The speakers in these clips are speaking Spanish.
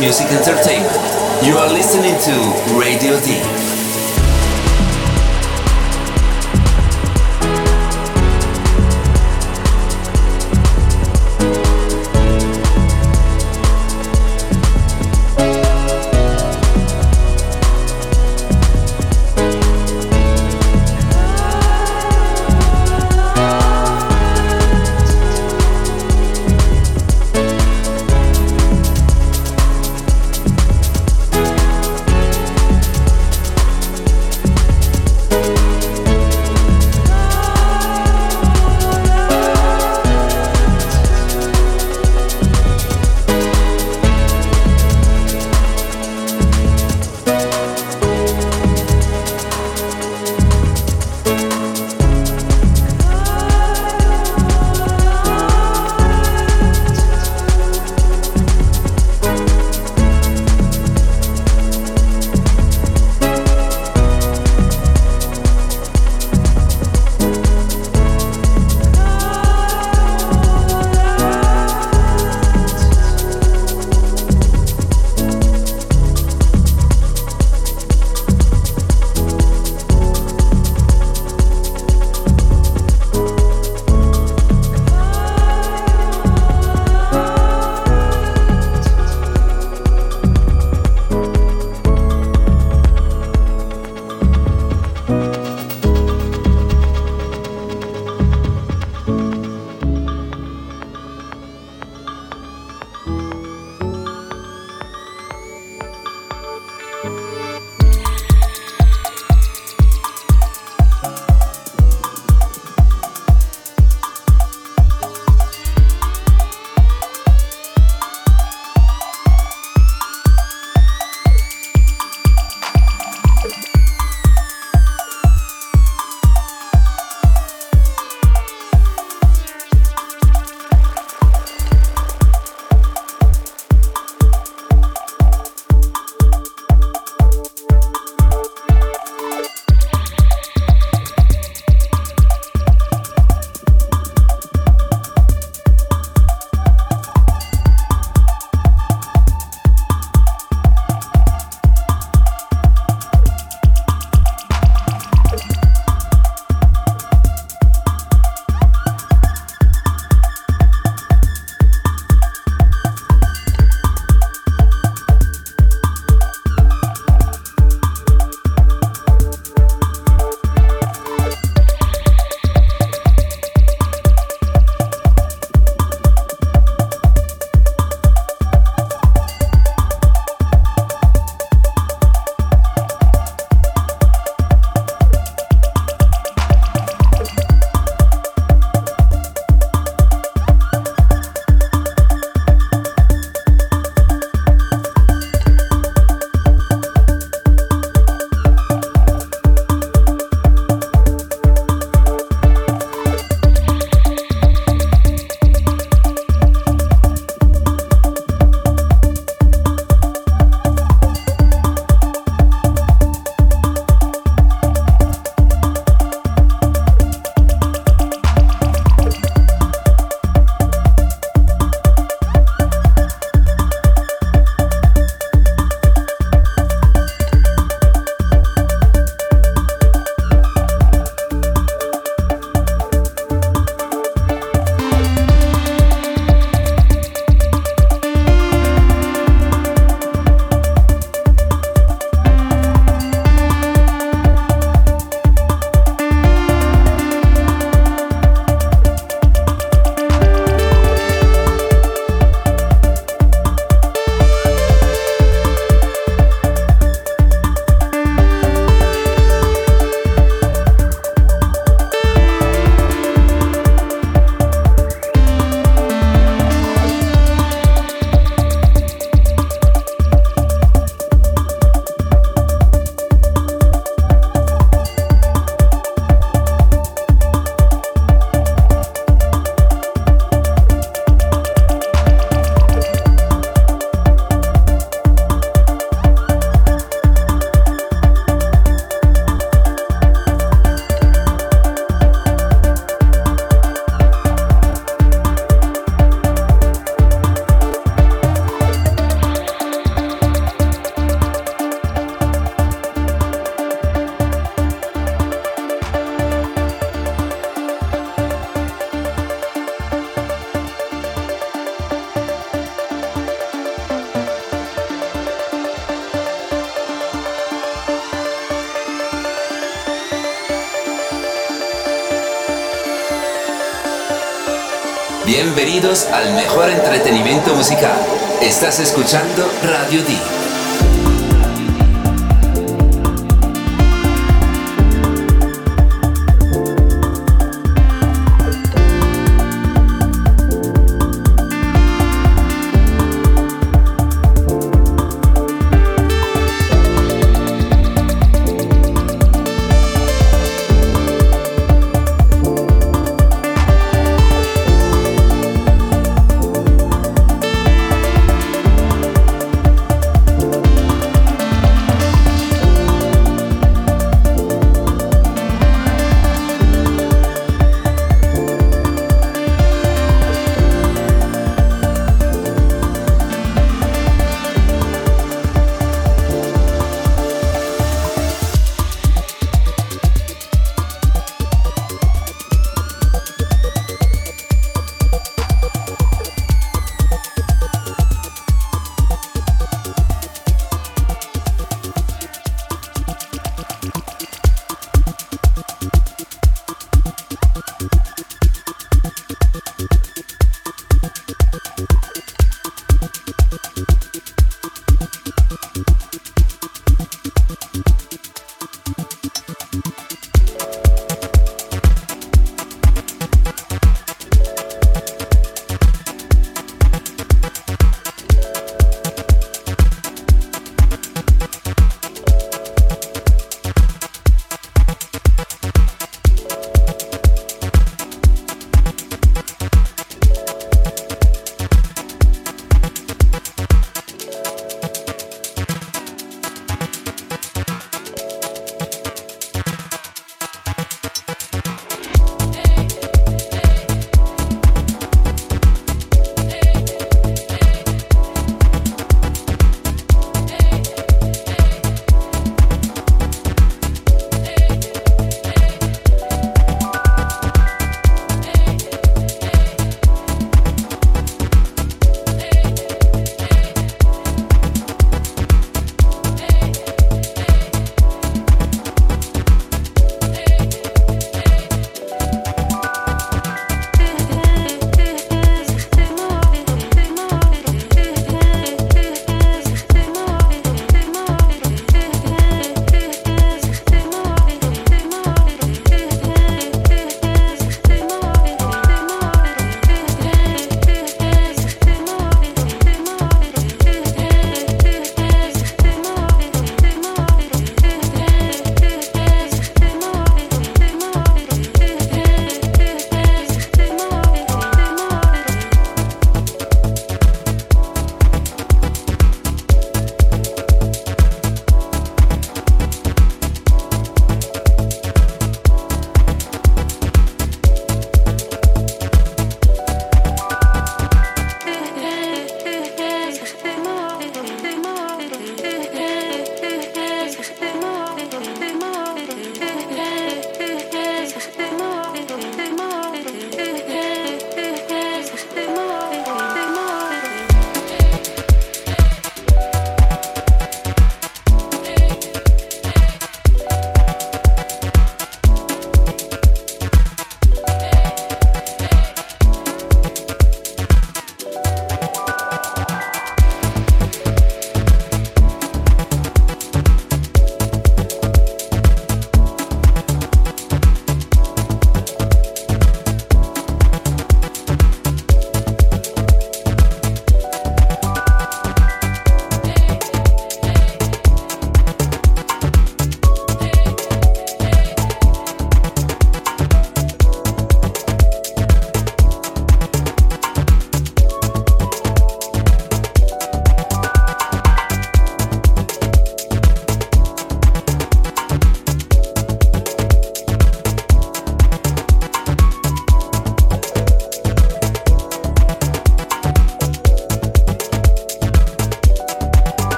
Music entertainment. You are listening to Radio D. Estás escuchando Radio D.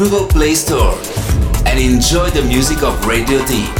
Google Play Store and enjoy the music of Radio Deep.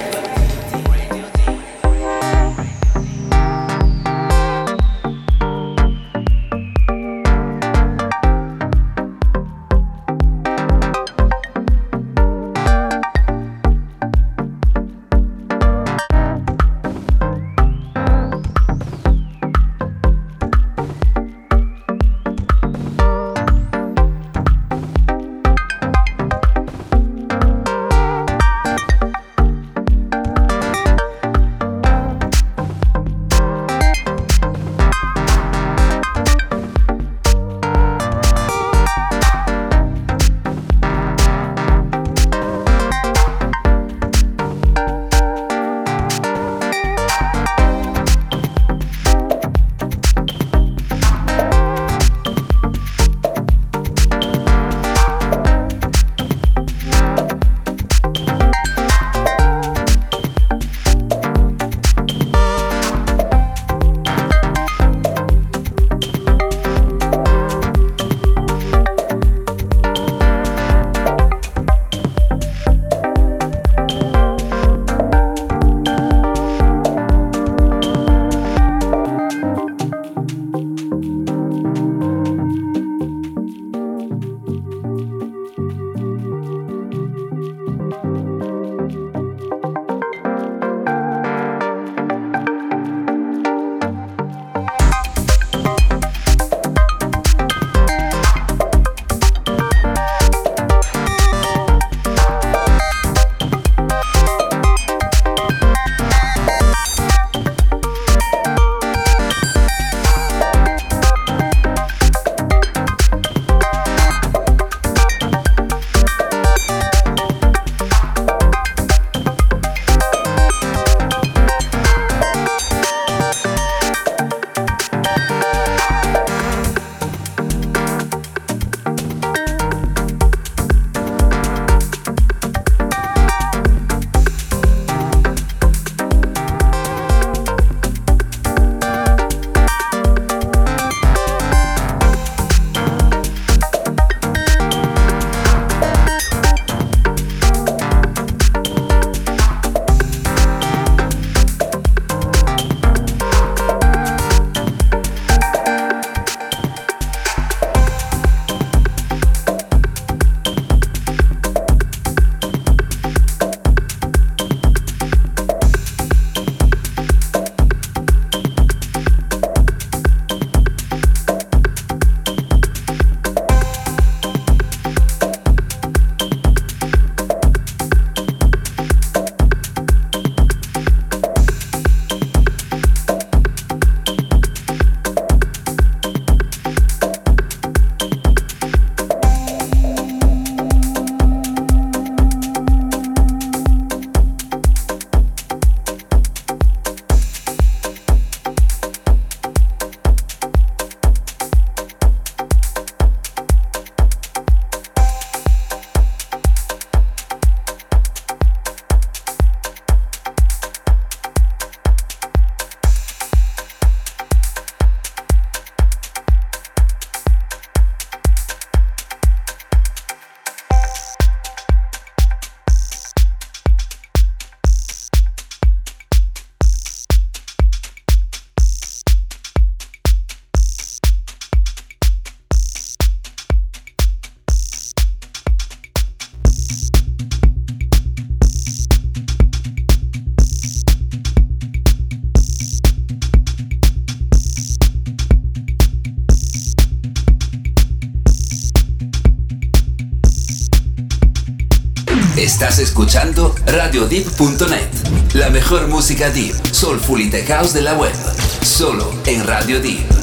RadioDeep.net, la mejor música deep, soulful y tech house de la web, solo en Radio Deep.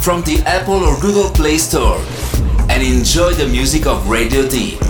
From the Apple or Google Play Store and enjoy the music of Radio Deep.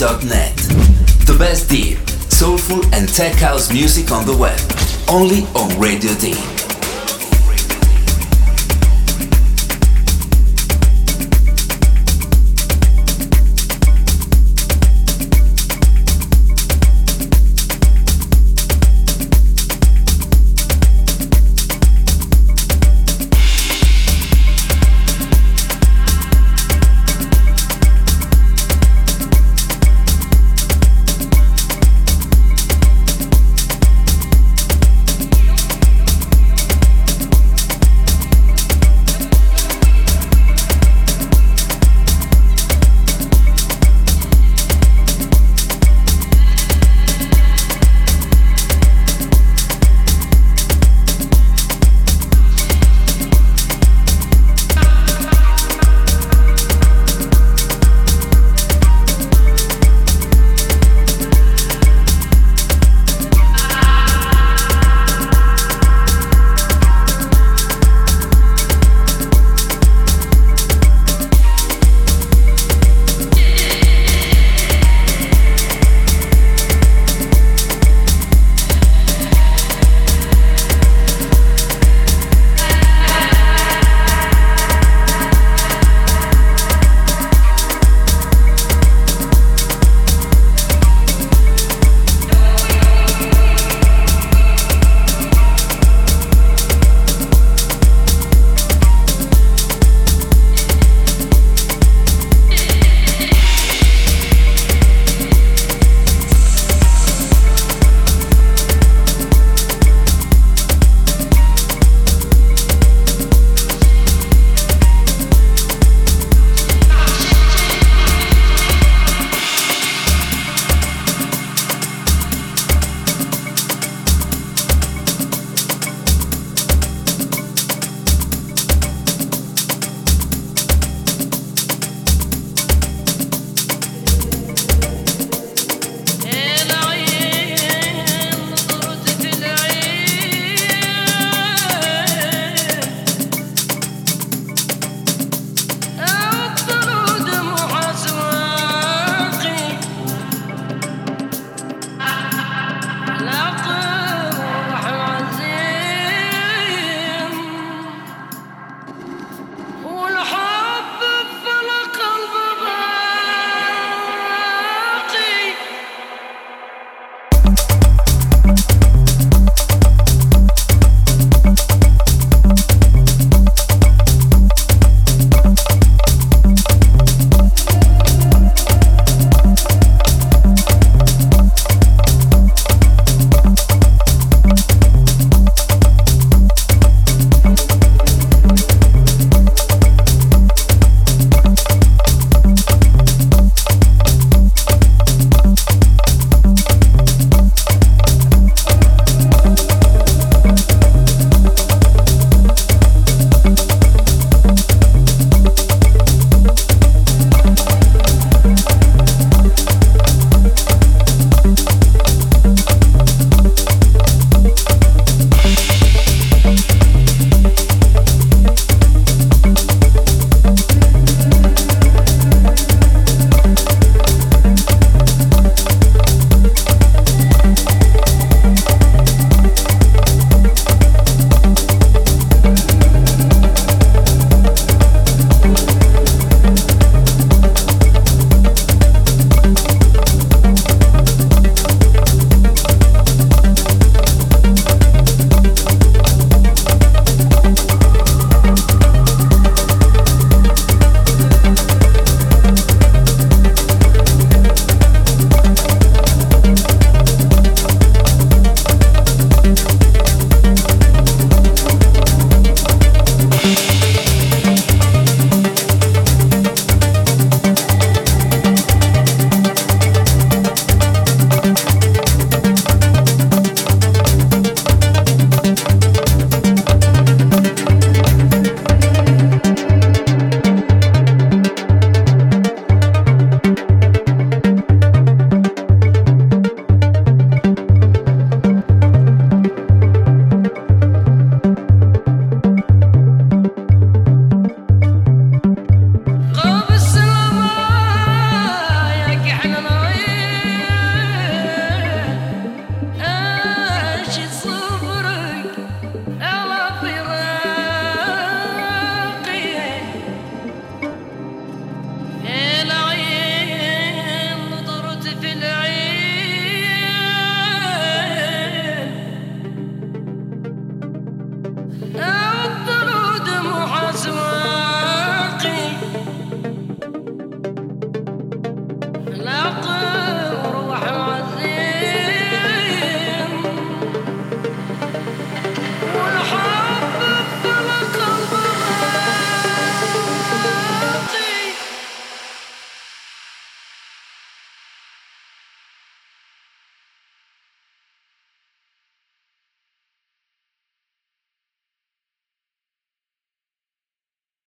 The best deep, soulful, and tech house music on the web. Only on Radio Deep.